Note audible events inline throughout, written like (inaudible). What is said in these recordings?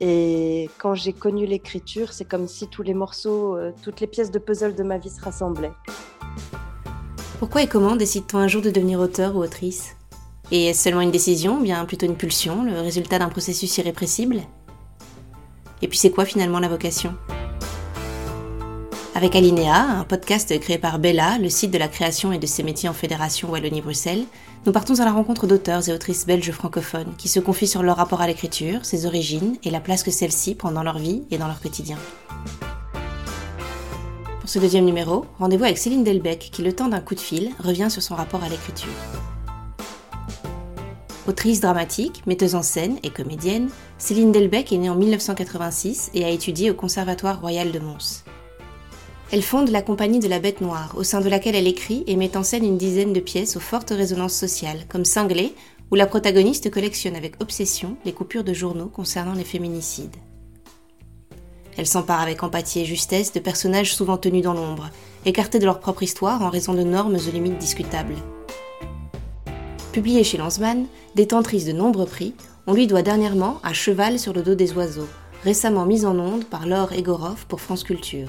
Et quand j'ai connu l'écriture, c'est comme si tous les morceaux, euh, toutes les pièces de puzzle de ma vie se rassemblaient. Pourquoi et comment décide-t-on un jour de devenir auteur ou autrice? Et est-ce seulement une décision, ou bien plutôt une pulsion, le résultat d'un processus irrépressible? Et puis c'est quoi finalement la vocation? Avec Alinea, un podcast créé par Bella, le site de la création et de ses métiers en Fédération Wallonie-Bruxelles, nous partons à la rencontre d'auteurs et autrices belges francophones qui se confient sur leur rapport à l'écriture, ses origines et la place que celle-ci prend dans leur vie et dans leur quotidien. Pour ce deuxième numéro, rendez-vous avec Céline Delbecq qui, le temps d'un coup de fil, revient sur son rapport à l'écriture. Autrice dramatique, metteuse en scène et comédienne, Céline Delbecq est née en 1986 et a étudié au Conservatoire royal de Mons. Elle fonde la Compagnie de la Bête Noire, au sein de laquelle elle écrit et met en scène une dizaine de pièces aux fortes résonances sociales, comme Cinglé, où la protagoniste collectionne avec obsession les coupures de journaux concernant les féminicides. Elle s'empare avec empathie et justesse de personnages souvent tenus dans l'ombre, écartés de leur propre histoire en raison de normes aux limites discutables. Publiée chez Lanzmann, détentrice de nombreux prix, on lui doit dernièrement À cheval sur le dos des oiseaux, récemment mise en onde par Laure Egorov pour France Culture.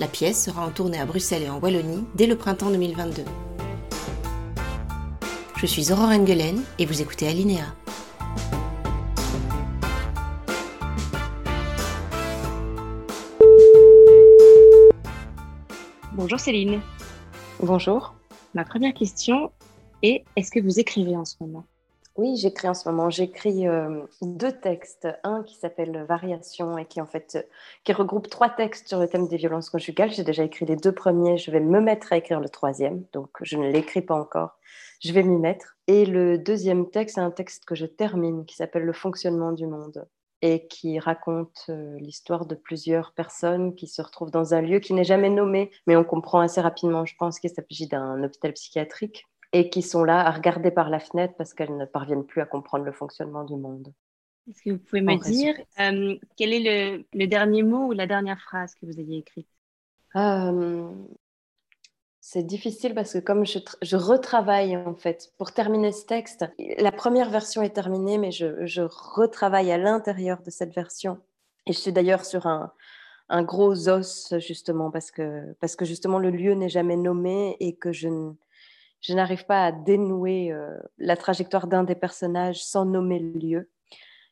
La pièce sera en tournée à Bruxelles et en Wallonie dès le printemps 2022. Je suis Aurore Engelen et vous écoutez Alinea. Bonjour Céline. Bonjour. Ma première question est est-ce que vous écrivez en ce moment? Oui, j'écris en ce moment. J'écris euh, deux textes. Un qui s'appelle Variation et qui en fait qui regroupe trois textes sur le thème des violences conjugales. J'ai déjà écrit les deux premiers. Je vais me mettre à écrire le troisième, donc je ne l'écris pas encore. Je vais m'y mettre. Et le deuxième texte, c'est un texte que je termine qui s'appelle Le fonctionnement du monde et qui raconte euh, l'histoire de plusieurs personnes qui se retrouvent dans un lieu qui n'est jamais nommé, mais on comprend assez rapidement, je pense, qu'il s'agit d'un hôpital psychiatrique et qui sont là à regarder par la fenêtre parce qu'elles ne parviennent plus à comprendre le fonctionnement du monde. Est-ce que vous pouvez me dire euh, quel est le, dernier mot ou la dernière phrase que vous ayez écrite? Euh, C'est difficile parce que comme je, je, retravaille en fait pour terminer ce texte, la première version est terminée mais je, je retravaille à l'intérieur de cette version. Et je suis d'ailleurs sur un, un gros os justement parce que, parce que justement le lieu n'est jamais nommé et que je ne je n'arrive pas à dénouer euh, la trajectoire d'un des personnages sans nommer le lieu.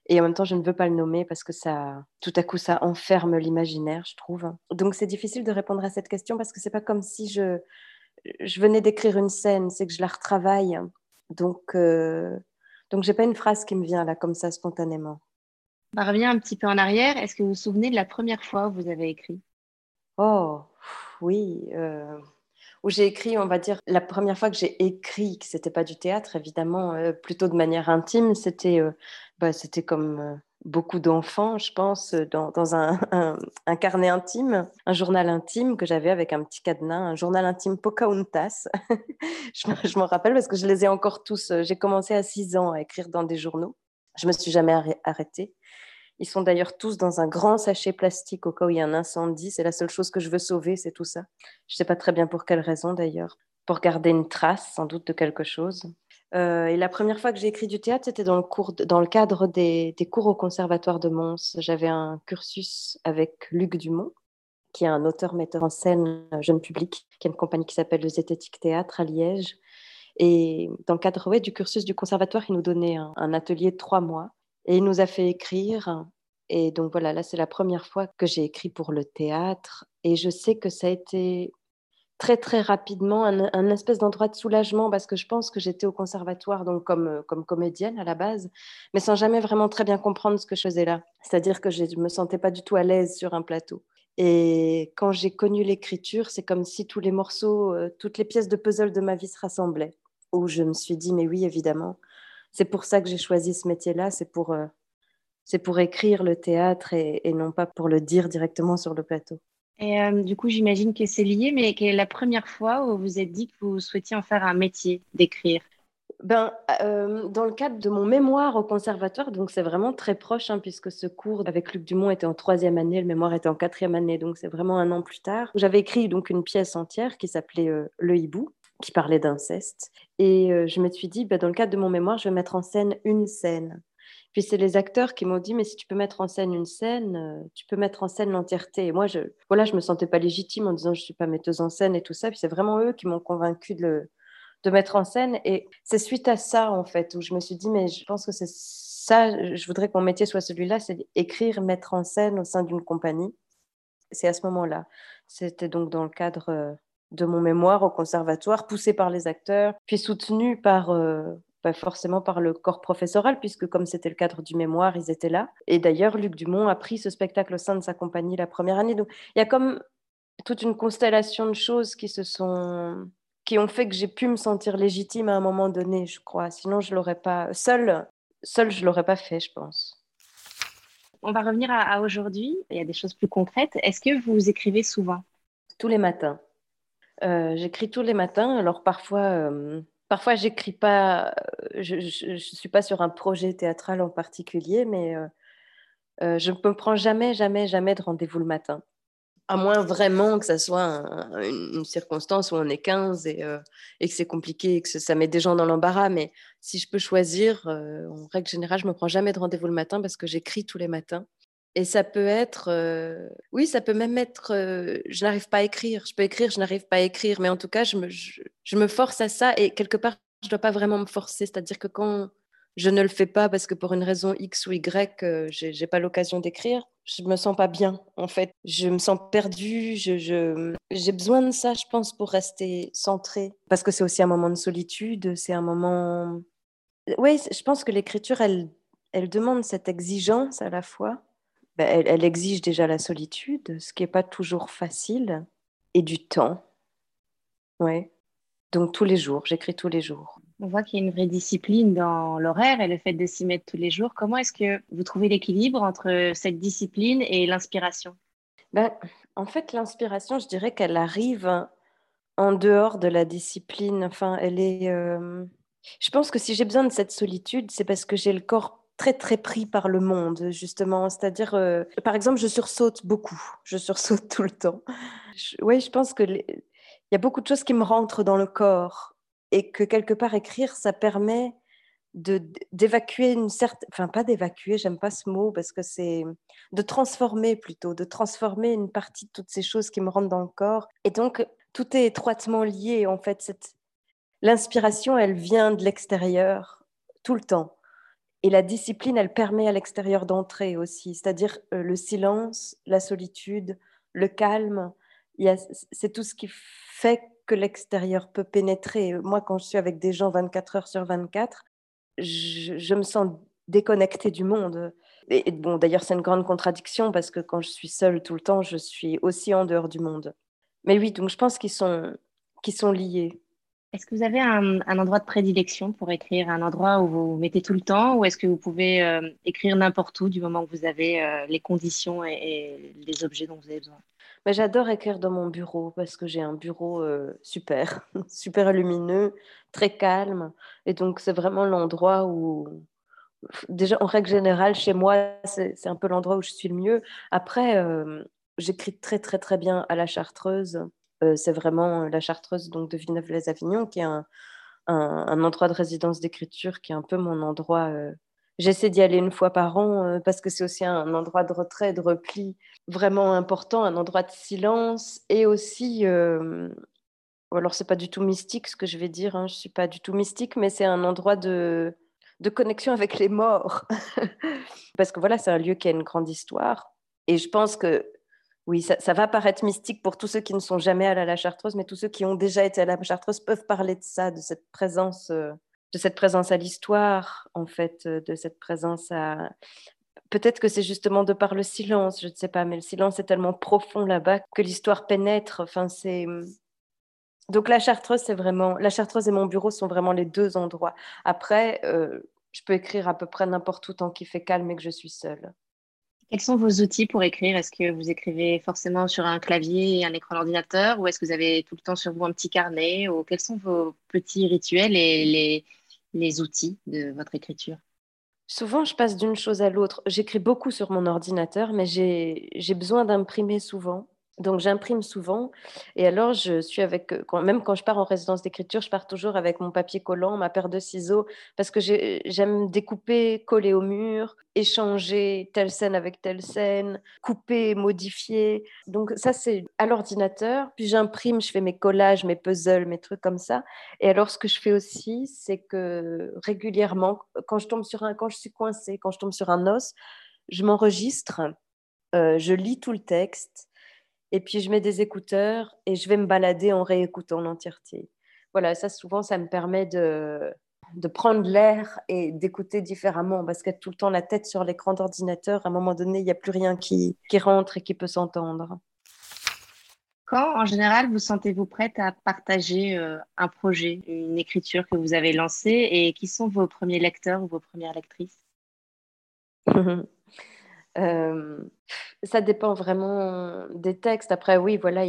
Et en même temps, je ne veux pas le nommer parce que ça, tout à coup, ça enferme l'imaginaire, je trouve. Donc, c'est difficile de répondre à cette question parce que c'est pas comme si je, je venais d'écrire une scène, c'est que je la retravaille. Donc, euh, donc, j'ai pas une phrase qui me vient là comme ça spontanément. On revient un petit peu en arrière. Est-ce que vous vous souvenez de la première fois où vous avez écrit? Oh, oui. Euh où j'ai écrit, on va dire, la première fois que j'ai écrit, que c'était pas du théâtre, évidemment, euh, plutôt de manière intime, c'était euh, bah, c'était comme euh, beaucoup d'enfants, je pense, dans, (laughs) un, carnet intime, un journal intime que j'avais avec un petit cadenas, un journal intime Pocahontas. (laughs) je, je m'en rappelle parce que je les ai encore tous. J'ai commencé à 6 ans à écrire dans des journaux. Je me suis jamais arrêtée. Ils sont d'ailleurs tous dans un grand sachet plastique au cas où il y a un incendie. C'est la seule chose que je veux sauver, c'est tout ça. Je ne sais pas très bien pour quelle raison d'ailleurs. Pour garder une trace, sans doute, de quelque chose. Euh, et la première fois que j'ai écrit du théâtre, c'était dans, le dans le cadre des, cours au Conservatoire de Mons. J'avais un cursus avec Luc Dumont, qui est un auteur-metteur en scène jeune public, qui a une compagnie qui s'appelle le Zététique Théâtre à Liège. Et dans le cadre du cursus du conservatoire, il nous donnait un atelier de trois mois et il nous a fait écrire. Et donc voilà, là, c'est la première fois que j'ai écrit pour le théâtre. Et je sais que ça a été très, très rapidement un, espèce d'endroit de soulagement parce que je pense que j'étais au conservatoire donc comme, comme comédienne à la base, mais sans jamais vraiment très bien comprendre ce que je faisais là. C'est-à-dire que je ne me sentais pas du tout à l'aise sur un plateau. Et quand j'ai connu l'écriture, c'est comme si tous les morceaux, euh, toutes les pièces de puzzle de ma vie se rassemblaient. Où je me suis dit, mais oui, évidemment, c'est pour ça que j'ai choisi ce métier-là, c'est pour, euh, c'est pour écrire le théâtre et, non pas pour le dire directement sur le plateau. Et euh, du coup, j'imagine que c'est lié, mais quelle est la première fois où vous vous êtes dit que vous souhaitiez en faire un métier d'écrire? Ben, euh, dans le cadre de mon mémoire au conservatoire, donc c'est vraiment très proche, hein, puisque ce cours avec Luc Dumont était en troisième année, le mémoire était en quatrième année, donc c'est vraiment un an plus tard. J'avais écrit donc une pièce entière qui s'appelait Le Hibou, qui parlait d'inceste. Et euh, je me suis dit, bah, dans le cadre de mon mémoire, je vais mettre en scène une scène. Puis c'est les acteurs qui m'ont dit, mais si tu peux mettre en scène une scène, euh, tu peux mettre en scène l'entièreté. Et moi, je, voilà, je me sentais pas légitime en disant, je suis pas metteuse en scène et tout ça. Puis c'est vraiment eux qui m'ont convaincu de, de mettre en scène. Et c'est suite à ça, en fait, où je me suis dit, mais je pense que c'est ça, je voudrais que mon métier soit celui-là, c'est écrire, mettre en scène au sein d'une compagnie. C'est à ce moment-là. C'était donc dans le cadre euh, de mon mémoire au conservatoire, poussé par les acteurs, puis soutenu par, euh, forcément par le corps professoral, puisque comme c'était le cadre du mémoire, ils étaient là. Et d'ailleurs, Luc Dumont a pris ce spectacle au sein de sa compagnie la première année. Donc, il y a comme toute une constellation de choses qui se sont qui ont fait que j'ai pu me sentir légitime à un moment donné, je crois. Sinon, je l'aurais pas seule. Seule, je l'aurais pas fait, je pense. On va revenir à, aujourd'hui. Il y a des choses plus concrètes. Est-ce que vous écrivez souvent? Tous les matins. Euh, j'écris tous les matins. Alors parfois, euh, parfois j'écris pas. Euh, je, ne suis pas sur un projet théâtral en particulier, mais je ne me prends jamais, jamais, jamais de rendez-vous le matin. À moins vraiment que ça soit une, circonstance où on est 15 et, que c'est compliqué et que ça met des gens dans l'embarras. Mais si je peux choisir, en règle générale, je me prends jamais de rendez-vous le matin parce que j'écris tous les matins. Et ça peut être, euh, oui, ça peut même être, euh, je n'arrive pas à écrire. Je peux écrire, je n'arrive pas à écrire. Mais en tout cas, je me, je, me force à ça. Et quelque part, je ne dois pas vraiment me forcer. C'est-à-dire que quand je ne le fais pas parce que pour une raison X ou Y, euh, je n'ai pas l'occasion d'écrire, je me sens pas bien, en fait. Je me sens perdue. J'ai je, j'ai besoin de ça, je pense, pour rester centrée. Parce que c'est aussi un moment de solitude. C'est un moment... Oui, je pense que l'écriture, elle, elle demande cette exigence à la fois bah, elle, exige déjà la solitude, ce qui n'est pas toujours facile, et du temps. Ouais. Donc tous les jours, j'écris tous les jours. On voit qu'il y a une vraie discipline dans l'horaire et le fait de s'y mettre tous les jours. Comment est-ce que vous trouvez l'équilibre entre cette discipline et l'inspiration? Ben, En fait, l'inspiration, je dirais qu'elle arrive en dehors de la discipline. Enfin, elle est. Euh, je pense que si j'ai besoin de cette solitude, c'est parce que j'ai le corps très très pris par le monde justement. C'est-à-dire euh, par exemple je sursaute beaucoup. Je sursaute (laughs) tout le temps. Oui je pense que il y a beaucoup de choses qui me rentrent dans le corps et que quelque part écrire ça permet de d'évacuer une certaine enfin pas d'évacuer j'aime pas ce mot parce que c'est de transformer plutôt de transformer une partie de toutes ces choses qui me rentrent dans le corps. Et donc tout est étroitement lié en fait. L'inspiration elle vient de l'extérieur tout le temps et la discipline, elle permet à l'extérieur d'entrer aussi, c'est-à-dire euh, le silence, la solitude, le calme. C'est tout ce qui fait que l'extérieur peut pénétrer. Moi, quand je suis avec des gens 24 heures sur 24, je, me sens déconnectée du monde. Et, bon, d'ailleurs, c'est une grande contradiction parce que quand je suis seule tout le temps, je suis aussi en dehors du monde. Mais oui, donc je pense qu'ils sont, liés. Est-ce que vous avez un, endroit de prédilection pour écrire, un endroit où vous, mettez tout le temps, ou est-ce que vous pouvez euh, écrire n'importe où du moment que vous avez euh, les conditions et, les objets dont vous avez besoin? Mais J'adore écrire dans mon bureau parce que j'ai un bureau euh, super, (laughs) super lumineux, très calme. Et donc, c'est vraiment l'endroit où, déjà, en règle générale, chez moi, c'est un peu l'endroit où je suis le mieux. Après, j'écris très, très, très bien à la chartreuse. Euh, c'est vraiment euh, la Chartreuse donc, de Villeneuve-les-Avignon, qui est un, endroit de résidence d'écriture qui est un peu mon endroit. Euh, j'essaie d'y aller une fois par an parce que c'est aussi un endroit de retrait, de repli vraiment important, un endroit de silence et aussi. alors, c'est pas du tout mystique ce que je vais dire, hein, je suis pas du tout mystique, mais c'est un endroit de, de connexion avec les morts. (laughs) parce que voilà, c'est un lieu qui a une grande histoire. Et je pense que oui, ça, va paraître mystique pour tous ceux qui ne sont jamais allés à la Chartreuse, mais tous ceux qui ont déjà été à la Chartreuse peuvent parler de ça, de cette présence, euh, de cette présence à l'histoire, en fait, euh, de cette présence à. Peut-être que c'est justement de par le silence, je ne sais pas, mais le silence est tellement profond là-bas que l'histoire pénètre. Enfin, c'est. Donc la Chartreuse, c'est vraiment la Chartreuse et mon bureau sont vraiment les deux endroits. Après, euh, je peux écrire à peu près n'importe où tant qu'il fait calme et que je suis seule. Quels sont vos outils pour écrire? Est-ce que vous écrivez forcément sur un clavier et un écran d'ordinateur ou est-ce que vous avez tout le temps sur vous un petit carnet ou Quels sont vos petits rituels et les, les outils de votre écriture? Souvent, je passe d'une chose à l'autre. J'écris beaucoup sur mon ordinateur, mais j'ai besoin d'imprimer souvent. Donc j'imprime souvent et alors je suis avec, même quand je pars en résidence d'écriture, je pars toujours avec mon papier collant, ma paire de ciseaux, parce que j'aime découper, coller au mur, échanger telle scène avec telle scène, couper, modifier. Donc ça c'est à l'ordinateur, puis j'imprime, je fais mes collages, mes puzzles, mes trucs comme ça. Et alors ce que je fais aussi, c'est que régulièrement, quand je tombe sur un, quand je suis coincée, quand je tombe sur un os, je m'enregistre, euh, je lis tout le texte et puis je mets des écouteurs et je vais me balader en réécoutant l'entièreté. Voilà, ça souvent, ça me permet de, de prendre l'air et d'écouter différemment parce qu'être tout le temps la tête sur l'écran d'ordinateur, à un moment donné, il n'y a plus rien qui, qui rentre et qui peut s'entendre. Quand, en général, vous sentez-vous prête à partager euh, un projet, une écriture que vous avez lancée et qui sont vos premiers lecteurs ou vos premières lectrices? (laughs) Euh, ça dépend vraiment des textes. Après, oui, voilà,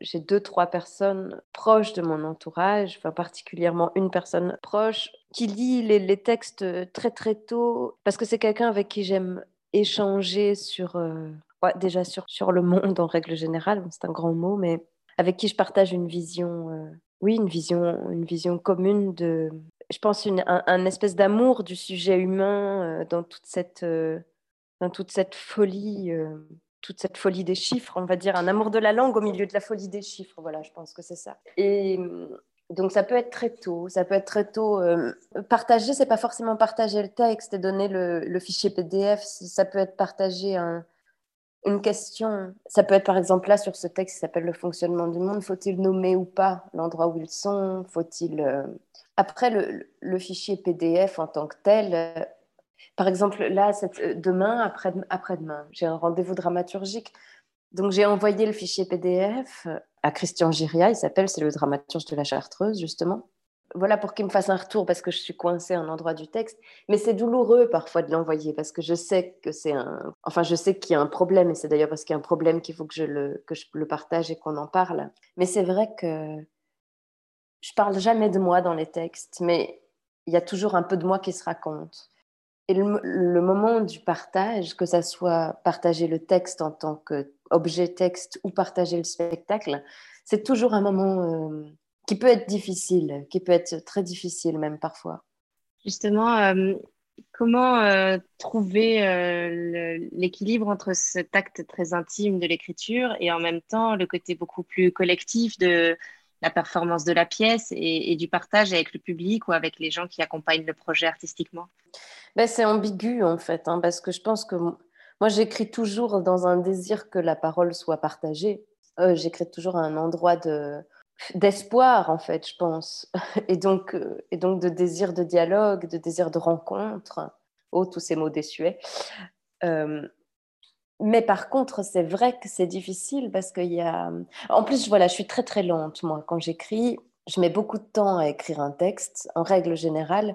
j'ai deux, trois personnes proches de mon entourage, enfin particulièrement une personne proche qui lit les, textes très très tôt, parce que c'est quelqu'un avec qui j'aime échanger sur, euh, déjà sur, sur le monde en règle générale, c'est un grand mot, mais avec qui je partage une vision, euh, oui, une vision, une vision commune de, je pense, une, un, espèce d'amour du sujet humain dans toute cette dans toute cette folie, euh, toute cette folie des chiffres, on va dire, un amour de la langue au milieu de la folie des chiffres. Voilà, je pense que c'est ça. Et mm, donc ça peut être très tôt, ça peut être très tôt. Euh, partager, c'est pas forcément partager le texte et donner le, fichier PDF. Ça peut être partager une question. Ça peut être par exemple là sur ce texte qui s'appelle le fonctionnement du monde. Faut-il nommer ou pas l'endroit où ils sont? Faut-il euh, après le, le, fichier PDF en tant que tel, par exemple, là, euh, demain, après-demain, j'ai un rendez-vous dramaturgique. Donc, j'ai envoyé le fichier PDF à Christian Giria, il s'appelle, c'est le dramaturge de la Chartreuse, justement. Voilà pour qu'il me fasse un retour parce que je suis coincée à un endroit du texte. Mais c'est douloureux parfois de l'envoyer parce que je sais que c'est un. Enfin, je sais qu'il y a un problème et c'est d'ailleurs parce qu'il y a un problème qu'il faut que je, le, que je le partage et qu'on en parle. Mais c'est vrai que je parle jamais de moi dans les textes, mais il y a toujours un peu de moi qui se raconte. Et le, moment du partage, que ça soit partager le texte en tant qu'objet texte ou partager le spectacle, c'est toujours un moment euh, qui peut être difficile, qui peut être très difficile même parfois. Justement, euh, comment euh, trouver l'équilibre entre cet acte très intime de l'écriture et en même temps le côté beaucoup plus collectif de la performance de la pièce et, du partage avec le public ou avec les gens qui accompagnent le projet artistiquement? Ben, C'est ambigu en fait, hein, parce que je pense que moi j'écris toujours dans un désir que la parole soit partagée. Euh, j'écris toujours à un endroit de d'espoir en fait, je pense, (laughs) et donc, euh, et donc de désir de dialogue, de désir de rencontre. Oh, tous ces mots désuets. Euh, mais par contre, c'est vrai que c'est difficile parce qu'il y a. En plus, voilà, je suis très très lente, moi. Quand j'écris, je mets beaucoup de temps à écrire un texte, en règle générale.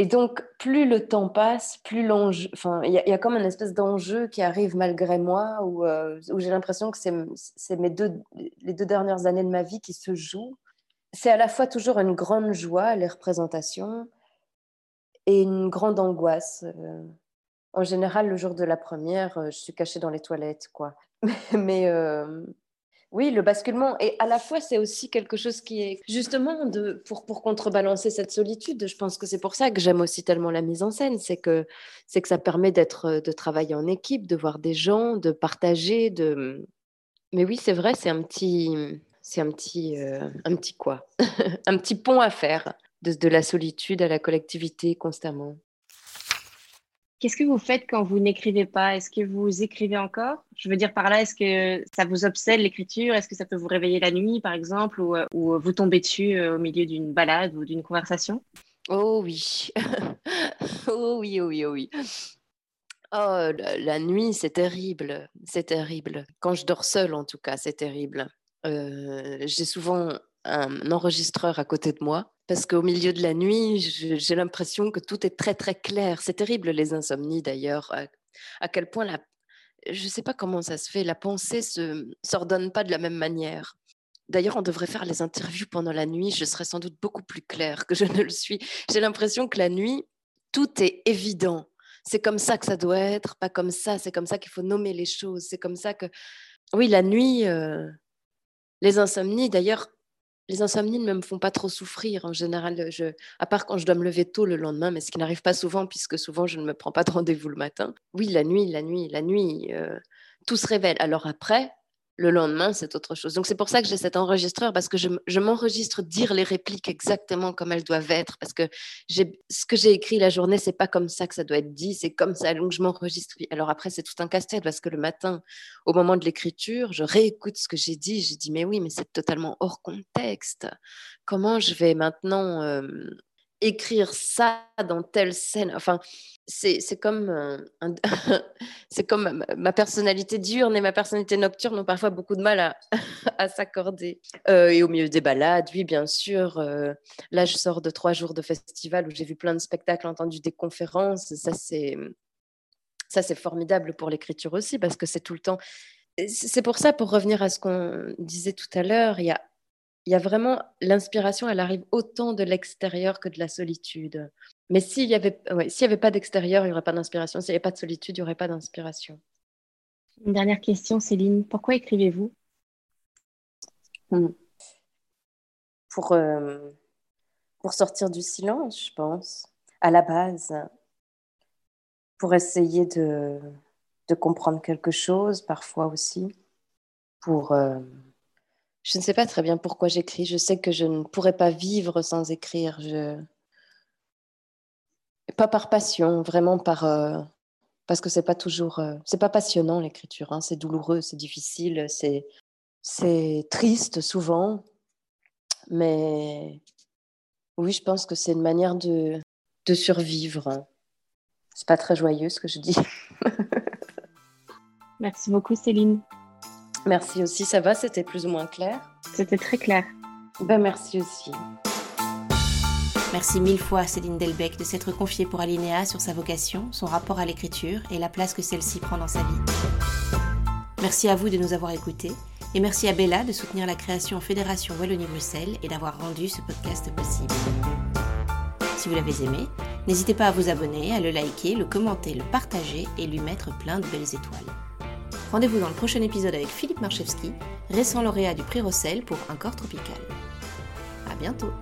Et donc, plus le temps passe, plus l'enjeu. Enfin, il y, a comme une espèce d'enjeu qui arrive malgré moi, où, euh, j'ai l'impression que c'est mes deux, les deux dernières années de ma vie qui se jouent. C'est à la fois toujours une grande joie, les représentations, et une grande angoisse. Euh, en général, le jour de la première, euh, je suis cachée dans les toilettes, quoi. (laughs) Mais oui, le basculement. Et à la fois, c'est aussi quelque chose qui est justement de, pour, pour contrebalancer cette solitude. Je pense que c'est pour ça que j'aime aussi tellement la mise en scène. C'est que, que ça permet d'être, de travailler en équipe, de voir des gens, de partager. De... Mais oui, c'est vrai, c'est un petit, c'est un petit, euh, un petit quoi? (laughs) Un petit pont à faire de, de la solitude à la collectivité constamment. Qu'est-ce que vous faites quand vous n'écrivez pas? Est-ce que vous écrivez encore? Je veux dire par là, est-ce que ça vous obsède l'écriture? Est-ce que ça peut vous réveiller la nuit, par exemple, ou, euh, vous tombez dessus euh, au milieu d'une balade ou d'une conversation? Oh oui, (laughs) oh oui, oh oui, oh oui. Oh, la, nuit, c'est terrible, c'est terrible. Quand je dors seule, en tout cas, c'est terrible. Euh, j'ai souvent un enregistreur à côté de moi parce qu'au milieu de la nuit, j'ai l'impression que tout est très très clair. C'est terrible les insomnies d'ailleurs, à, quel point la, je ne sais pas comment ça se fait, la pensée se s'ordonne pas de la même manière. D'ailleurs, on devrait faire les interviews pendant la nuit, je serais sans doute beaucoup plus claire que je ne le suis. J'ai l'impression que la nuit, tout est évident. C'est comme ça que ça doit être, pas comme ça, c'est comme ça qu'il faut nommer les choses, c'est comme ça que oui, la nuit, les insomnies, d'ailleurs, les insomnies ne me font pas trop souffrir en général, à part quand je dois me lever tôt le lendemain, mais ce qui n'arrive pas souvent puisque souvent je ne me prends pas de rendez-vous le matin. Oui, la nuit, la nuit, la nuit, tout se révèle. Alors après, le lendemain, c'est autre chose. Donc c'est pour ça que j'ai cet enregistreur, parce que je, m'enregistre dire les répliques exactement comme elles doivent être, parce que ce que j'ai écrit la journée, c'est pas comme ça que ça doit être dit, c'est comme ça. Donc je m'enregistre. Alors après, c'est tout un casse-tête, parce que le matin, au moment de l'écriture, je réécoute ce que j'ai dit. J'ai dit, mais oui, mais c'est totalement hors contexte. Comment je vais maintenant euh, écrire ça dans telle scène. Enfin, c'est comme, euh, (laughs) c'est comme ma personnalité diurne et ma personnalité nocturne ont parfois beaucoup de mal à, (laughs) à s'accorder. Euh, et au milieu des balades, oui, bien sûr. Euh, là, je sors de trois jours de festival où j'ai vu plein de spectacles, entendu des conférences. Ça, c'est ça, c'est formidable pour l'écriture aussi parce que c'est tout le temps. C'est pour ça, pour revenir à ce qu'on disait tout à l'heure, il y a il y a vraiment l'inspiration, elle arrive autant de l'extérieur que de la solitude. Mais s'il n'y avait, s'il y avait pas d'extérieur, il n'y aurait pas d'inspiration. S'il n'y avait pas de solitude, il n'y aurait pas d'inspiration. Une dernière question, Céline. Pourquoi écrivez-vous? Hmm. pour, euh, pour sortir du silence, je pense, à la base. Pour essayer de, de comprendre quelque chose, parfois aussi. Pour. Euh, je ne sais pas très bien pourquoi j'écris. Je sais que je ne pourrais pas vivre sans écrire. Je... Pas par passion, vraiment par euh, parce que c'est pas toujours, euh, c'est pas passionnant l'écriture. Hein. C'est douloureux, c'est difficile, c'est c'est triste souvent, mais oui, je pense que c'est une manière de de survivre. C'est pas très joyeux ce que je dis. (laughs) Merci beaucoup, Céline. Merci aussi, ça va, c'était plus ou moins clair? C'était très clair. Ben, merci aussi. Merci mille fois à Céline Delbecq de s'être confiée pour Alinéa sur sa vocation, son rapport à l'écriture et la place que celle-ci prend dans sa vie. Merci à vous de nous avoir écoutés et merci à Bella de soutenir la création Fédération Wallonie-Bruxelles et d'avoir rendu ce podcast possible. Si vous l'avez aimé, n'hésitez pas à vous abonner, à le liker, le commenter, le partager et lui mettre plein de belles étoiles. Rendez-vous dans le prochain épisode avec Philippe Marchewski, récent lauréat du prix Rossel pour Un corps tropical. À bientôt!